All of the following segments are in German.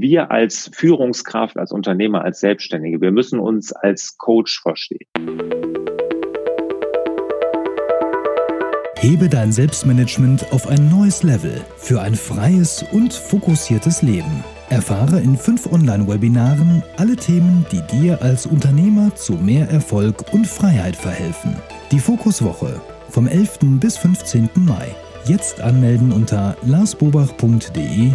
wir als Führungskraft, als Unternehmer, als Selbstständige, wir müssen uns als Coach verstehen. Hebe dein Selbstmanagement auf ein neues Level für ein freies und fokussiertes Leben. Erfahre in fünf Online-Webinaren alle Themen, die dir als Unternehmer zu mehr Erfolg und Freiheit verhelfen. Die Fokuswoche vom 11. bis 15. Mai. Jetzt anmelden unter larsbobach.de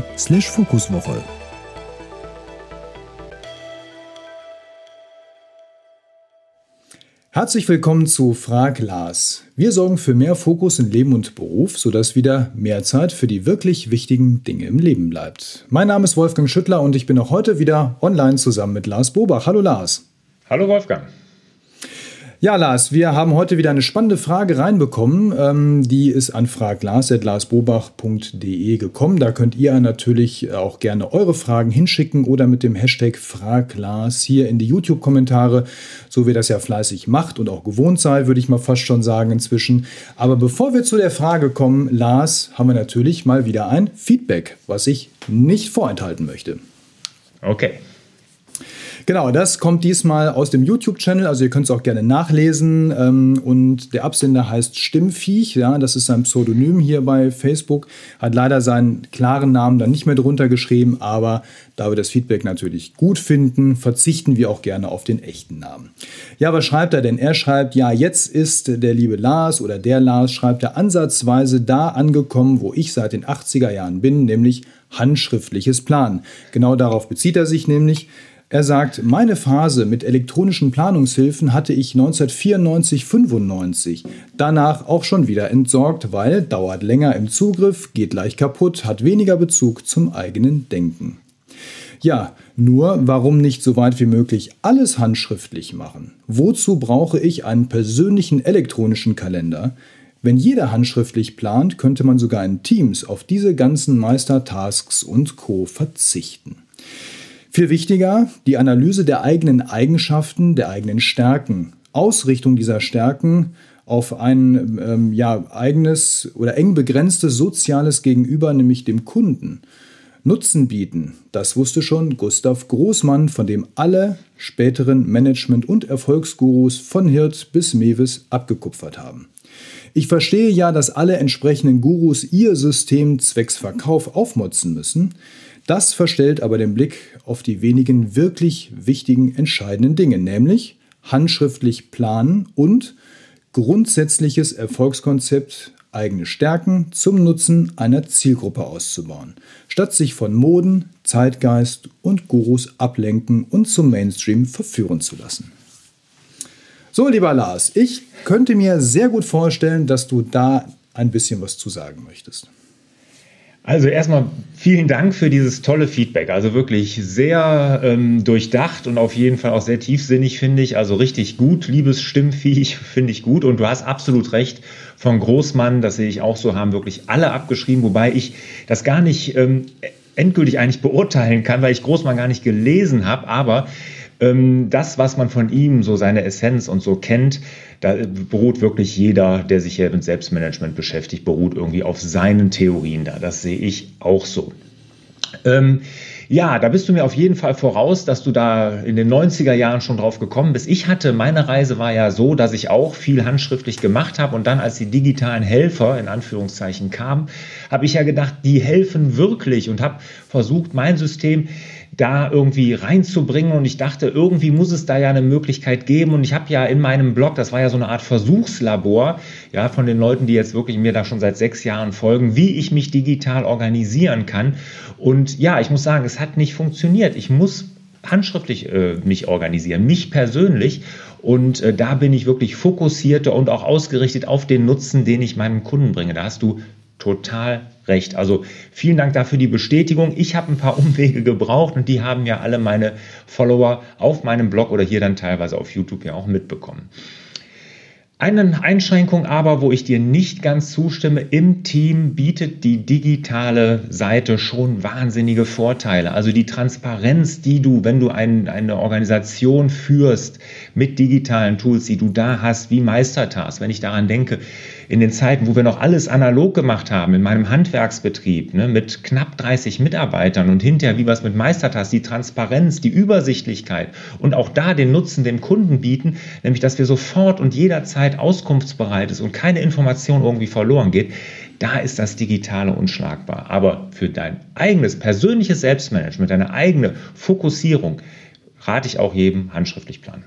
Herzlich willkommen zu Frag Lars. Wir sorgen für mehr Fokus in Leben und Beruf, sodass wieder mehr Zeit für die wirklich wichtigen Dinge im Leben bleibt. Mein Name ist Wolfgang Schüttler und ich bin auch heute wieder online zusammen mit Lars Bobach. Hallo Lars. Hallo Wolfgang. Ja, Lars, wir haben heute wieder eine spannende Frage reinbekommen. Ähm, die ist an fraglars.larsbobach.de gekommen. Da könnt ihr natürlich auch gerne eure Fragen hinschicken oder mit dem Hashtag Fraglars hier in die YouTube-Kommentare, so wie das ja fleißig macht und auch gewohnt seid, würde ich mal fast schon sagen inzwischen. Aber bevor wir zu der Frage kommen, Lars, haben wir natürlich mal wieder ein Feedback, was ich nicht vorenthalten möchte. Okay. Genau, das kommt diesmal aus dem YouTube-Channel, also ihr könnt es auch gerne nachlesen. Ähm, und der Absender heißt Stimmviech, ja, das ist sein Pseudonym hier bei Facebook. Hat leider seinen klaren Namen dann nicht mehr drunter geschrieben, aber da wir das Feedback natürlich gut finden, verzichten wir auch gerne auf den echten Namen. Ja, was schreibt er denn? Er schreibt, ja, jetzt ist der liebe Lars oder der Lars schreibt er ansatzweise da angekommen, wo ich seit den 80er Jahren bin, nämlich handschriftliches Plan. Genau darauf bezieht er sich nämlich. Er sagt, meine Phase mit elektronischen Planungshilfen hatte ich 1994-95. Danach auch schon wieder entsorgt, weil dauert länger im Zugriff, geht leicht kaputt, hat weniger Bezug zum eigenen Denken. Ja, nur warum nicht so weit wie möglich alles handschriftlich machen? Wozu brauche ich einen persönlichen elektronischen Kalender? Wenn jeder handschriftlich plant, könnte man sogar in Teams auf diese ganzen Meistertasks und Co verzichten. Viel wichtiger, die Analyse der eigenen Eigenschaften, der eigenen Stärken, Ausrichtung dieser Stärken auf ein ähm, ja, eigenes oder eng begrenztes soziales Gegenüber, nämlich dem Kunden. Nutzen bieten, das wusste schon Gustav Großmann, von dem alle späteren Management- und Erfolgsgurus von Hirt bis Mewis abgekupfert haben. Ich verstehe ja, dass alle entsprechenden Gurus ihr System zwecks Verkauf aufmotzen müssen. Das verstellt aber den Blick auf die wenigen wirklich wichtigen, entscheidenden Dinge, nämlich handschriftlich planen und grundsätzliches Erfolgskonzept eigene Stärken zum Nutzen einer Zielgruppe auszubauen, statt sich von Moden, Zeitgeist und Gurus ablenken und zum Mainstream verführen zu lassen. So, lieber Lars, ich könnte mir sehr gut vorstellen, dass du da ein bisschen was zu sagen möchtest. Also erstmal vielen Dank für dieses tolle Feedback. Also wirklich sehr ähm, durchdacht und auf jeden Fall auch sehr tiefsinnig, finde ich. Also richtig gut. Liebes Stimmviech finde ich gut. Und du hast absolut recht. Von Großmann, das sehe ich auch so, haben wirklich alle abgeschrieben, wobei ich das gar nicht ähm, endgültig eigentlich beurteilen kann, weil ich Großmann gar nicht gelesen habe. Aber das, was man von ihm, so seine Essenz und so kennt, da beruht wirklich jeder, der sich hier mit Selbstmanagement beschäftigt, beruht irgendwie auf seinen Theorien da. Das sehe ich auch so. Ähm, ja, da bist du mir auf jeden Fall voraus, dass du da in den 90er Jahren schon drauf gekommen bist. Ich hatte, meine Reise war ja so, dass ich auch viel handschriftlich gemacht habe und dann, als die digitalen Helfer in Anführungszeichen kamen, habe ich ja gedacht, die helfen wirklich und habe versucht, mein System da irgendwie reinzubringen. Und ich dachte, irgendwie muss es da ja eine Möglichkeit geben. Und ich habe ja in meinem Blog, das war ja so eine Art Versuchslabor, ja, von den Leuten, die jetzt wirklich mir da schon seit sechs Jahren folgen, wie ich mich digital organisieren kann. Und ja, ich muss sagen, es hat nicht funktioniert. Ich muss handschriftlich äh, mich organisieren, mich persönlich. Und äh, da bin ich wirklich fokussierter und auch ausgerichtet auf den Nutzen, den ich meinem Kunden bringe. Da hast du total recht. Also vielen Dank dafür die Bestätigung. Ich habe ein paar Umwege gebraucht und die haben ja alle meine Follower auf meinem Blog oder hier dann teilweise auf YouTube ja auch mitbekommen. Eine Einschränkung aber, wo ich dir nicht ganz zustimme, im Team bietet die digitale Seite schon wahnsinnige Vorteile. Also die Transparenz, die du, wenn du ein, eine Organisation führst mit digitalen Tools, die du da hast, wie Meistertask, wenn ich daran denke, in den Zeiten, wo wir noch alles analog gemacht haben, in meinem Handwerksbetrieb, ne, mit knapp 30 Mitarbeitern und hinterher, wie wir es mit Meistertask, die Transparenz, die Übersichtlichkeit und auch da den Nutzen dem Kunden bieten, nämlich dass wir sofort und jederzeit auskunftsbereit ist und keine Information irgendwie verloren geht, da ist das Digitale unschlagbar. Aber für dein eigenes persönliches Selbstmanagement, deine eigene Fokussierung, rate ich auch jedem handschriftlich planen.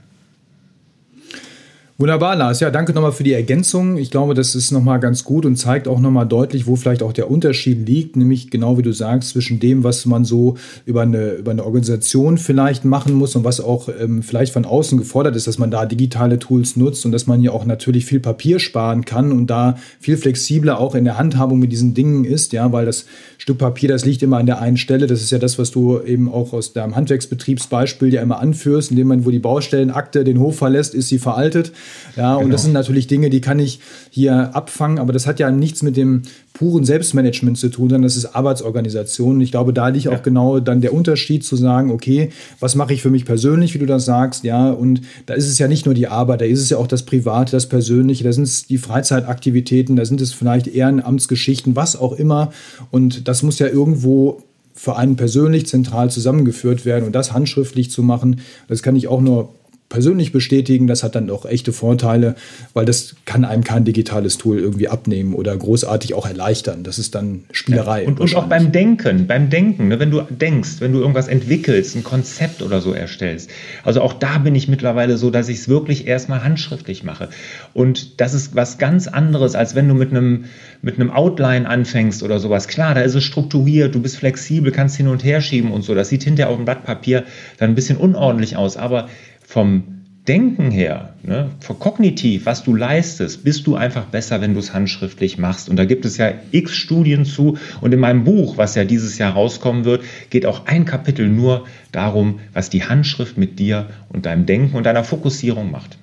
Wunderbar, Lars. Ja, danke nochmal für die Ergänzung. Ich glaube, das ist nochmal ganz gut und zeigt auch nochmal deutlich, wo vielleicht auch der Unterschied liegt, nämlich genau wie du sagst, zwischen dem, was man so über eine, über eine Organisation vielleicht machen muss und was auch ähm, vielleicht von außen gefordert ist, dass man da digitale Tools nutzt und dass man ja auch natürlich viel Papier sparen kann und da viel flexibler auch in der Handhabung mit diesen Dingen ist, ja, weil das Stück Papier, das liegt immer an der einen Stelle. Das ist ja das, was du eben auch aus deinem Handwerksbetriebsbeispiel ja immer anführst, indem man, wo die Baustellenakte den Hof verlässt, ist sie veraltet. Ja, genau. und das genau. sind natürlich Dinge, die kann ich hier abfangen, aber das hat ja nichts mit dem puren Selbstmanagement zu tun, sondern das ist Arbeitsorganisation. Ich glaube, da liegt ja. auch genau dann der Unterschied zu sagen, okay, was mache ich für mich persönlich, wie du das sagst, ja, und da ist es ja nicht nur die Arbeit, da ist es ja auch das Private, das Persönliche, da sind es die Freizeitaktivitäten, da sind es vielleicht Ehrenamtsgeschichten, was auch immer. Und das muss ja irgendwo für einen persönlich zentral zusammengeführt werden und das handschriftlich zu machen, das kann ich auch nur persönlich bestätigen. Das hat dann auch echte Vorteile, weil das kann einem kein digitales Tool irgendwie abnehmen oder großartig auch erleichtern. Das ist dann Spielerei. Ja, und, und, auch beim Denken, beim Denken, ne, wenn du denkst, wenn du irgendwas entwickelst, ein Konzept oder so erstellst. Also auch da bin ich mittlerweile so, dass ich es wirklich erstmal handschriftlich mache. Und das ist was ganz anderes, als wenn du mit einem mit einem Outline anfängst oder sowas. Klar, da ist es strukturiert, du bist flexibel, kannst hin und her schieben und so. Das sieht hinterher auf dem Blatt Papier dann ein bisschen unordentlich aus. Aber vom Denken her, ne, kognitiv, was du leistest, bist du einfach besser, wenn du es handschriftlich machst. Und da gibt es ja x Studien zu. Und in meinem Buch, was ja dieses Jahr rauskommen wird, geht auch ein Kapitel nur darum, was die Handschrift mit dir und deinem Denken und deiner Fokussierung macht.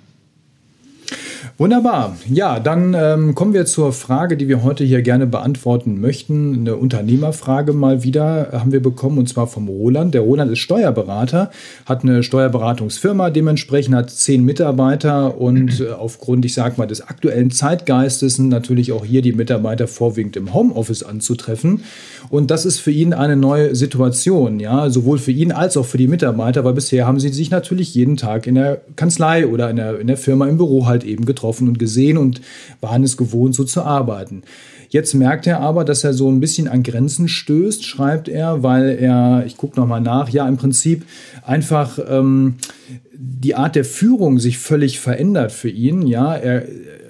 Wunderbar. Ja, dann ähm, kommen wir zur Frage, die wir heute hier gerne beantworten möchten. Eine Unternehmerfrage mal wieder haben wir bekommen und zwar vom Roland. Der Roland ist Steuerberater, hat eine Steuerberatungsfirma, dementsprechend hat zehn Mitarbeiter und äh, aufgrund, ich sag mal, des aktuellen Zeitgeistes sind natürlich auch hier die Mitarbeiter vorwiegend im Homeoffice anzutreffen. Und das ist für ihn eine neue Situation, ja, sowohl für ihn als auch für die Mitarbeiter, weil bisher haben sie sich natürlich jeden Tag in der Kanzlei oder in der, in der Firma im Büro halt eben getroffen getroffen und gesehen und waren es gewohnt, so zu arbeiten. Jetzt merkt er aber, dass er so ein bisschen an Grenzen stößt, schreibt er, weil er, ich gucke nochmal nach, ja, im Prinzip einfach ähm, die Art der Führung sich völlig verändert für ihn. Ja, er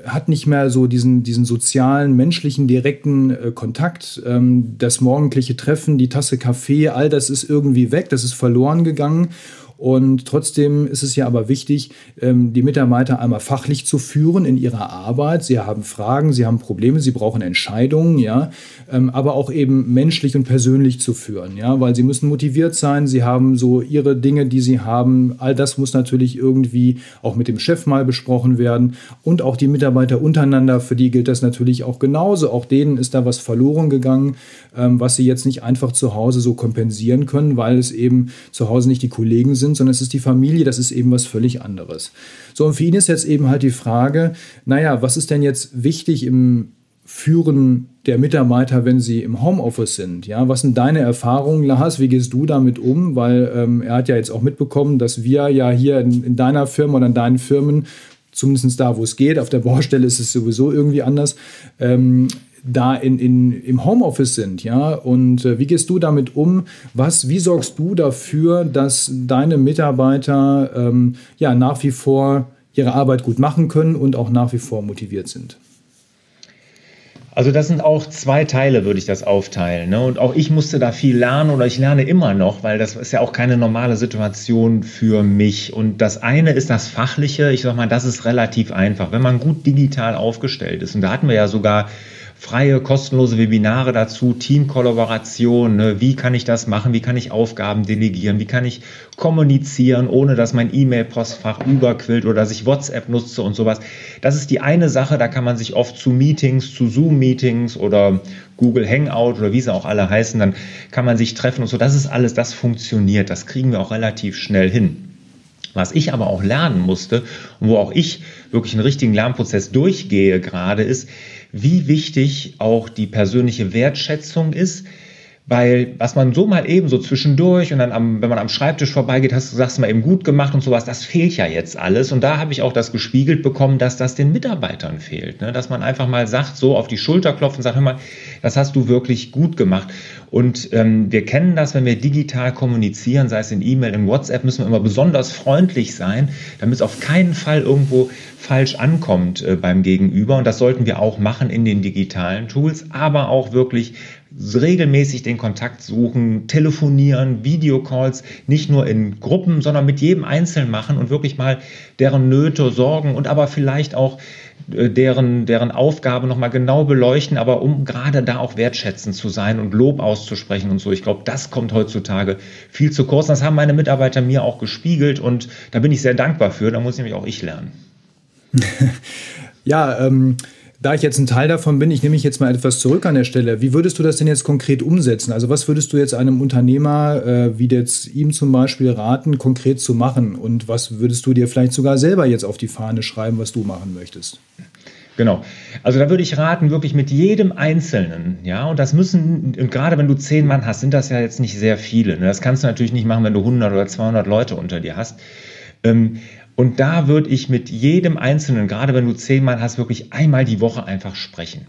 hat nicht mehr so diesen, diesen sozialen, menschlichen, direkten äh, Kontakt. Ähm, das morgendliche Treffen, die Tasse Kaffee, all das ist irgendwie weg, das ist verloren gegangen. Und trotzdem ist es ja aber wichtig, ähm, die Mitarbeiter einmal fachlich zu führen in ihrer Arbeit. Sie haben Fragen, sie haben Probleme, sie brauchen Entscheidungen, ja, ähm, aber auch eben menschlich und persönlich zu führen, ja, weil sie müssen motiviert sein, sie haben so ihre Dinge, die sie haben. All das muss natürlich irgendwie auch mit dem Chef mal besprochen werden und auch die Mitarbeiter untereinander, für die gilt das natürlich auch genauso. Auch denen ist da was verloren gegangen, ähm, was sie jetzt nicht einfach zu Hause so kompensieren können, weil es eben zu Hause nicht die Kollegen sind, sind, sondern es ist die Familie, das ist eben was völlig anderes. So, und für ihn ist jetzt eben halt die Frage, naja, was ist denn jetzt wichtig im Führen der Mitarbeiter, wenn sie im Homeoffice sind? Ja, was sind deine Erfahrungen, Lars? Wie gehst du damit um? Weil ähm, er hat ja jetzt auch mitbekommen, dass wir ja hier in, in deiner Firma oder in deinen Firmen zumindest da, wo es geht. Auf der Baustelle ist es sowieso irgendwie anders. Ähm, da in, in, im Homeoffice sind, ja, und äh, wie gehst du damit um? Was, wie sorgst du dafür, dass deine Mitarbeiter ähm, ja nach wie vor ihre Arbeit gut machen können und auch nach wie vor motiviert sind? Also das sind auch zwei Teile, würde ich das aufteilen. Ne? Und auch ich musste da viel lernen oder ich lerne immer noch, weil das ist ja auch keine normale Situation für mich. Und das eine ist das Fachliche. Ich sage mal, das ist relativ einfach. Wenn man gut digital aufgestellt ist, und da hatten wir ja sogar freie, kostenlose Webinare dazu, Teamkollaboration, ne? wie kann ich das machen, wie kann ich Aufgaben delegieren, wie kann ich kommunizieren, ohne dass mein E-Mail-Postfach überquillt oder dass ich WhatsApp nutze und sowas. Das ist die eine Sache, da kann man sich oft zu Meetings, zu Zoom-Meetings oder Google Hangout oder wie sie auch alle heißen, dann kann man sich treffen und so. Das ist alles, das funktioniert, das kriegen wir auch relativ schnell hin. Was ich aber auch lernen musste und wo auch ich wirklich einen richtigen Lernprozess durchgehe gerade, ist, wie wichtig auch die persönliche Wertschätzung ist weil was man so mal eben so zwischendurch und dann, am, wenn man am Schreibtisch vorbeigeht, hast du sagst mal eben gut gemacht und sowas, das fehlt ja jetzt alles. Und da habe ich auch das gespiegelt bekommen, dass das den Mitarbeitern fehlt. Ne? Dass man einfach mal sagt, so auf die Schulter klopft und sagt, hör mal, das hast du wirklich gut gemacht. Und ähm, wir kennen das, wenn wir digital kommunizieren, sei es in E-Mail, in WhatsApp, müssen wir immer besonders freundlich sein, damit es auf keinen Fall irgendwo falsch ankommt äh, beim Gegenüber. Und das sollten wir auch machen in den digitalen Tools, aber auch wirklich regelmäßig den Kontakt suchen, telefonieren, Videocalls, nicht nur in Gruppen, sondern mit jedem Einzelnen machen und wirklich mal deren Nöte, Sorgen und aber vielleicht auch äh, deren, deren Aufgabe nochmal genau beleuchten, aber um gerade da auch wertschätzend zu sein und Lob auszusprechen und so. Ich glaube, das kommt heutzutage viel zu kurz. Das haben meine Mitarbeiter mir auch gespiegelt und da bin ich sehr dankbar für. Da muss nämlich auch ich lernen. ja, ähm, da ich jetzt ein Teil davon bin, ich nehme mich jetzt mal etwas zurück an der Stelle. Wie würdest du das denn jetzt konkret umsetzen? Also was würdest du jetzt einem Unternehmer, äh, wie jetzt ihm zum Beispiel raten, konkret zu machen? Und was würdest du dir vielleicht sogar selber jetzt auf die Fahne schreiben, was du machen möchtest? Genau. Also da würde ich raten, wirklich mit jedem Einzelnen, ja, und das müssen, und gerade wenn du zehn Mann hast, sind das ja jetzt nicht sehr viele. Ne? Das kannst du natürlich nicht machen, wenn du 100 oder 200 Leute unter dir hast. Ähm, und da würde ich mit jedem Einzelnen, gerade wenn du zehnmal hast, wirklich einmal die Woche einfach sprechen.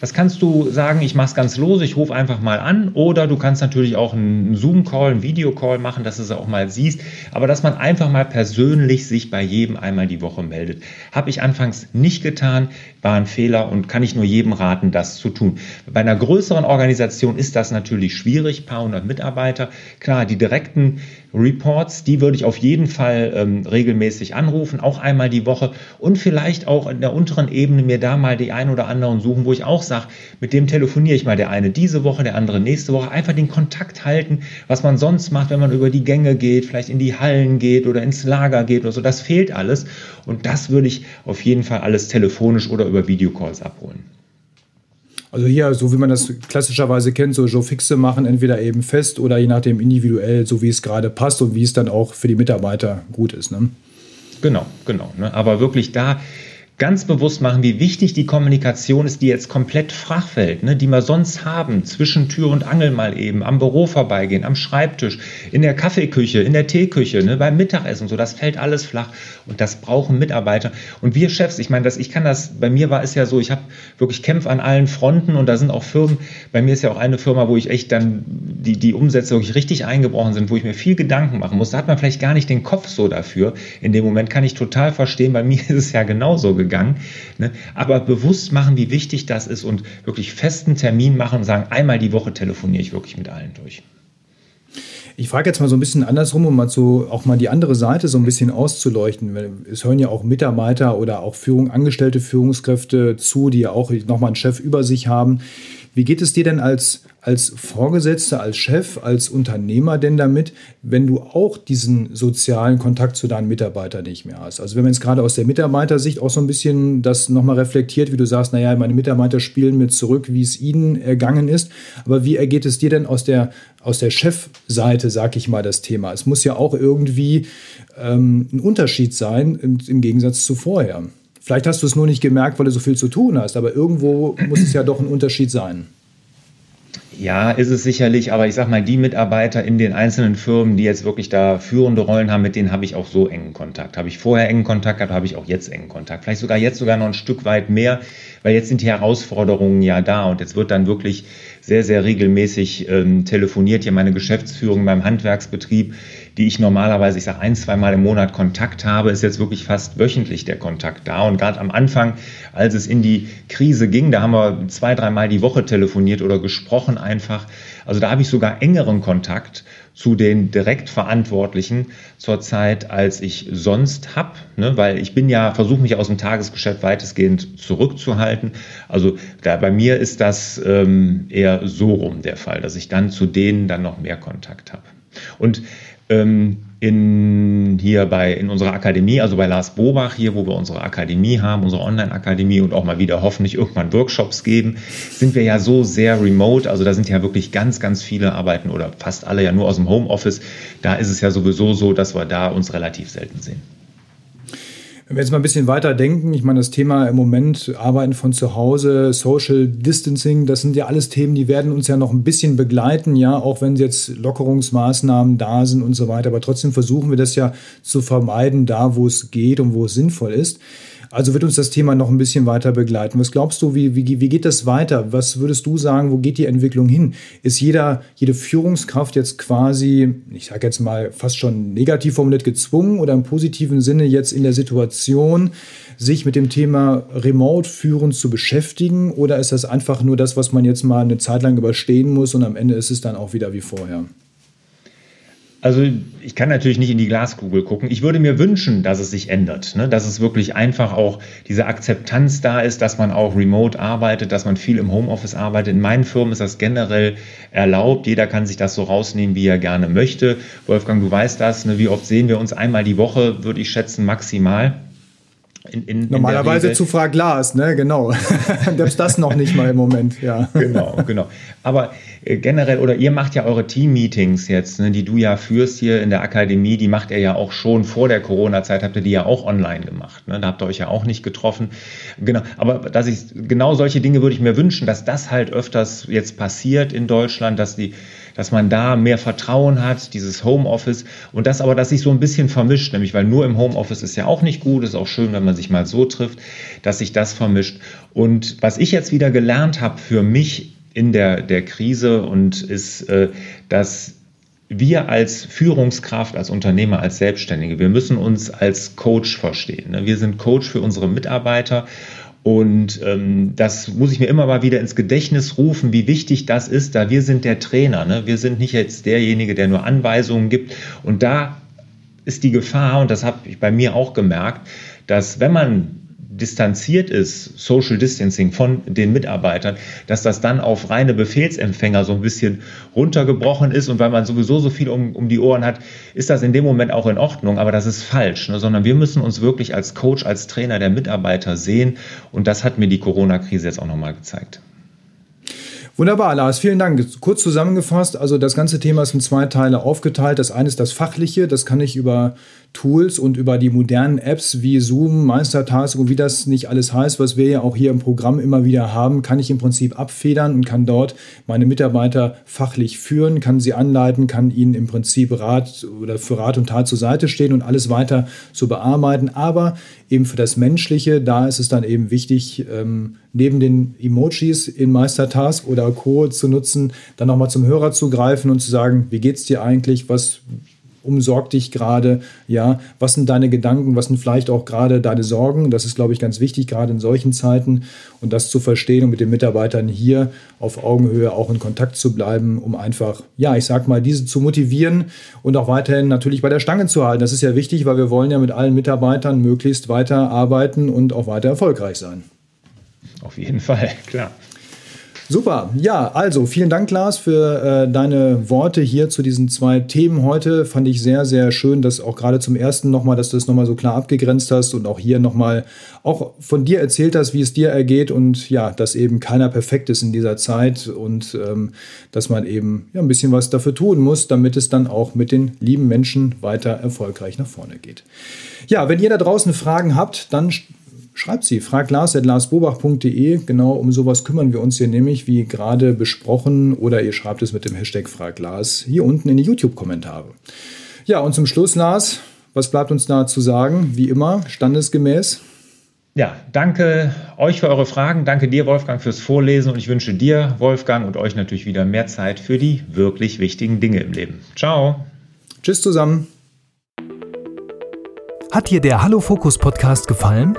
Das kannst du sagen, ich mache es ganz los, ich rufe einfach mal an. Oder du kannst natürlich auch einen Zoom-Call, einen Videocall machen, dass du es auch mal siehst. Aber dass man einfach mal persönlich sich bei jedem einmal die Woche meldet. Habe ich anfangs nicht getan, war ein Fehler und kann ich nur jedem raten, das zu tun. Bei einer größeren Organisation ist das natürlich schwierig, paar hundert Mitarbeiter. Klar, die direkten Reports, die würde ich auf jeden Fall ähm, regelmäßig anrufen, auch einmal die Woche. Und vielleicht auch in der unteren Ebene mir da mal die ein oder anderen suchen, wo ich auch sage, mit dem telefoniere ich mal der eine diese Woche, der andere nächste Woche, einfach den Kontakt halten, was man sonst macht, wenn man über die Gänge geht, vielleicht in die Hallen geht oder ins Lager geht oder so, das fehlt alles. Und das würde ich auf jeden Fall alles telefonisch oder über Videocalls abholen. Also hier, so wie man das klassischerweise kennt, so Fixe machen, entweder eben fest oder je nachdem individuell, so wie es gerade passt und wie es dann auch für die Mitarbeiter gut ist. Ne? Genau, genau. Ne? Aber wirklich da ganz bewusst machen, wie wichtig die Kommunikation ist, die jetzt komplett flach fällt, ne, die wir sonst haben, zwischen Tür und Angel mal eben, am Büro vorbeigehen, am Schreibtisch, in der Kaffeeküche, in der Teeküche, ne, beim Mittagessen, so, das fällt alles flach und das brauchen Mitarbeiter. Und wir Chefs, ich meine, ich kann das, bei mir war es ja so, ich habe wirklich Kämpfe an allen Fronten und da sind auch Firmen, bei mir ist ja auch eine Firma, wo ich echt dann die, die Umsätze wirklich richtig eingebrochen sind, wo ich mir viel Gedanken machen muss. Da hat man vielleicht gar nicht den Kopf so dafür. In dem Moment kann ich total verstehen, bei mir ist es ja genauso gegangen gegangen. Ne? Aber bewusst machen, wie wichtig das ist und wirklich festen Termin machen und sagen, einmal die Woche telefoniere ich wirklich mit allen durch. Ich frage jetzt mal so ein bisschen andersrum, um mal so auch mal die andere Seite so ein bisschen auszuleuchten. Es hören ja auch Mitarbeiter oder auch Führung, angestellte Führungskräfte zu, die ja auch nochmal einen Chef über sich haben. Wie geht es dir denn als, als Vorgesetzter, als Chef, als Unternehmer denn damit, wenn du auch diesen sozialen Kontakt zu deinen Mitarbeitern nicht mehr hast? Also wenn man jetzt gerade aus der Mitarbeitersicht auch so ein bisschen das nochmal reflektiert, wie du sagst, naja, meine Mitarbeiter spielen mir zurück, wie es ihnen ergangen ist. Aber wie ergeht es dir denn aus der, aus der Chefseite, sag ich mal, das Thema? Es muss ja auch irgendwie ähm, ein Unterschied sein im, im Gegensatz zu vorher. Vielleicht hast du es nur nicht gemerkt, weil du so viel zu tun hast, aber irgendwo muss es ja doch ein Unterschied sein. Ja, ist es sicherlich, aber ich sag mal, die Mitarbeiter in den einzelnen Firmen, die jetzt wirklich da führende Rollen haben, mit denen habe ich auch so engen Kontakt. Habe ich vorher engen Kontakt gehabt, habe ich auch jetzt engen Kontakt. Vielleicht sogar jetzt sogar noch ein Stück weit mehr, weil jetzt sind die Herausforderungen ja da und jetzt wird dann wirklich sehr, sehr regelmäßig ähm, telefoniert. Hier meine Geschäftsführung beim Handwerksbetrieb, die ich normalerweise, ich sage ein, zwei Mal im Monat Kontakt habe, ist jetzt wirklich fast wöchentlich der Kontakt da. Und gerade am Anfang, als es in die Krise ging, da haben wir zwei, dreimal die Woche telefoniert oder gesprochen einfach. Also da habe ich sogar engeren Kontakt zu den Direktverantwortlichen zurzeit, als ich sonst habe, ne? weil ich bin ja, versuche mich aus dem Tagesgeschäft weitestgehend zurückzuhalten. Also da, bei mir ist das ähm, eher so rum der Fall, dass ich dann zu denen dann noch mehr Kontakt habe. Und ähm, in, hier bei, in unserer Akademie, also bei Lars Bobach hier, wo wir unsere Akademie haben, unsere Online-Akademie und auch mal wieder hoffentlich irgendwann Workshops geben, sind wir ja so sehr remote. Also da sind ja wirklich ganz, ganz viele Arbeiten oder fast alle ja nur aus dem Homeoffice. Da ist es ja sowieso so, dass wir da uns relativ selten sehen. Wenn wir jetzt mal ein bisschen weiter denken, ich meine, das Thema im Moment Arbeiten von zu Hause, Social Distancing, das sind ja alles Themen, die werden uns ja noch ein bisschen begleiten, ja, auch wenn jetzt Lockerungsmaßnahmen da sind und so weiter. Aber trotzdem versuchen wir das ja zu vermeiden, da wo es geht und wo es sinnvoll ist. Also wird uns das Thema noch ein bisschen weiter begleiten. Was glaubst du, wie, wie, wie geht das weiter? Was würdest du sagen, wo geht die Entwicklung hin? Ist jeder, jede Führungskraft jetzt quasi, ich sage jetzt mal fast schon negativ formuliert, gezwungen oder im positiven Sinne jetzt in der Situation, sich mit dem Thema Remote-Führen zu beschäftigen? Oder ist das einfach nur das, was man jetzt mal eine Zeit lang überstehen muss und am Ende ist es dann auch wieder wie vorher? Also ich kann natürlich nicht in die Glaskugel gucken. Ich würde mir wünschen, dass es sich ändert, ne? dass es wirklich einfach auch diese Akzeptanz da ist, dass man auch remote arbeitet, dass man viel im Homeoffice arbeitet. In meinen Firmen ist das generell erlaubt. Jeder kann sich das so rausnehmen, wie er gerne möchte. Wolfgang, du weißt das. Ne? Wie oft sehen wir uns einmal die Woche, würde ich schätzen, maximal. In, in, Normalerweise in zu Fraglas, ne, genau. Selbst das noch nicht mal im Moment, ja. Genau, genau. Aber äh, generell, oder ihr macht ja eure Team-Meetings jetzt, ne, die du ja führst hier in der Akademie, die macht ihr ja auch schon vor der Corona-Zeit, habt ihr die ja auch online gemacht. Ne? Da habt ihr euch ja auch nicht getroffen. Genau, aber dass ich, genau solche Dinge würde ich mir wünschen, dass das halt öfters jetzt passiert in Deutschland, dass die dass man da mehr Vertrauen hat, dieses Homeoffice und das aber, dass sich so ein bisschen vermischt, nämlich weil nur im Homeoffice ist ja auch nicht gut, ist auch schön, wenn man sich mal so trifft, dass sich das vermischt. Und was ich jetzt wieder gelernt habe für mich in der, der Krise und ist, äh, dass wir als Führungskraft, als Unternehmer, als Selbstständige, wir müssen uns als Coach verstehen. Ne? Wir sind Coach für unsere Mitarbeiter und ähm, das muss ich mir immer mal wieder ins Gedächtnis rufen, wie wichtig das ist, da wir sind der Trainer. Ne? Wir sind nicht jetzt derjenige, der nur Anweisungen gibt. Und da ist die Gefahr, und das habe ich bei mir auch gemerkt, dass wenn man distanziert ist, Social Distancing von den Mitarbeitern, dass das dann auf reine Befehlsempfänger so ein bisschen runtergebrochen ist und weil man sowieso so viel um, um die Ohren hat, ist das in dem Moment auch in Ordnung, aber das ist falsch, ne? sondern wir müssen uns wirklich als Coach, als Trainer der Mitarbeiter sehen und das hat mir die Corona-Krise jetzt auch nochmal gezeigt. Wunderbar, Lars, vielen Dank. Kurz zusammengefasst, also das ganze Thema ist in zwei Teile aufgeteilt. Das eine ist das Fachliche, das kann ich über Tools und über die modernen Apps wie Zoom, Meistertask und wie das nicht alles heißt, was wir ja auch hier im Programm immer wieder haben, kann ich im Prinzip abfedern und kann dort meine Mitarbeiter fachlich führen, kann sie anleiten, kann ihnen im Prinzip Rat oder für Rat und Tat zur Seite stehen und alles weiter zu bearbeiten. Aber eben für das Menschliche, da ist es dann eben wichtig, ähm, neben den Emojis in Meistertask oder Co. zu nutzen, dann nochmal zum Hörer zu greifen und zu sagen, wie geht's dir eigentlich, was umsorgt dich gerade, ja, was sind deine Gedanken, was sind vielleicht auch gerade deine Sorgen, das ist, glaube ich, ganz wichtig, gerade in solchen Zeiten und das zu verstehen und mit den Mitarbeitern hier auf Augenhöhe auch in Kontakt zu bleiben, um einfach, ja, ich sag mal, diese zu motivieren und auch weiterhin natürlich bei der Stange zu halten. Das ist ja wichtig, weil wir wollen ja mit allen Mitarbeitern möglichst weiter arbeiten und auch weiter erfolgreich sein. Auf jeden Fall, klar. Super. Ja, also vielen Dank, Lars, für äh, deine Worte hier zu diesen zwei Themen heute. Fand ich sehr, sehr schön, dass auch gerade zum ersten nochmal, dass du das nochmal so klar abgegrenzt hast und auch hier nochmal auch von dir erzählt hast, wie es dir ergeht und ja, dass eben keiner perfekt ist in dieser Zeit und ähm, dass man eben ja, ein bisschen was dafür tun muss, damit es dann auch mit den lieben Menschen weiter erfolgreich nach vorne geht. Ja, wenn ihr da draußen Fragen habt, dann schreibt sie. Fragt Lars at larsbobach.de. Genau um sowas kümmern wir uns hier nämlich, wie gerade besprochen. Oder ihr schreibt es mit dem Hashtag Frag Lars hier unten in die YouTube-Kommentare. Ja, und zum Schluss, Lars, was bleibt uns da zu sagen? Wie immer, standesgemäß. Ja, danke euch für eure Fragen. Danke dir, Wolfgang, fürs Vorlesen. Und ich wünsche dir, Wolfgang, und euch natürlich wieder mehr Zeit für die wirklich wichtigen Dinge im Leben. Ciao. Tschüss zusammen. Hat dir der Hallo Fokus Podcast gefallen?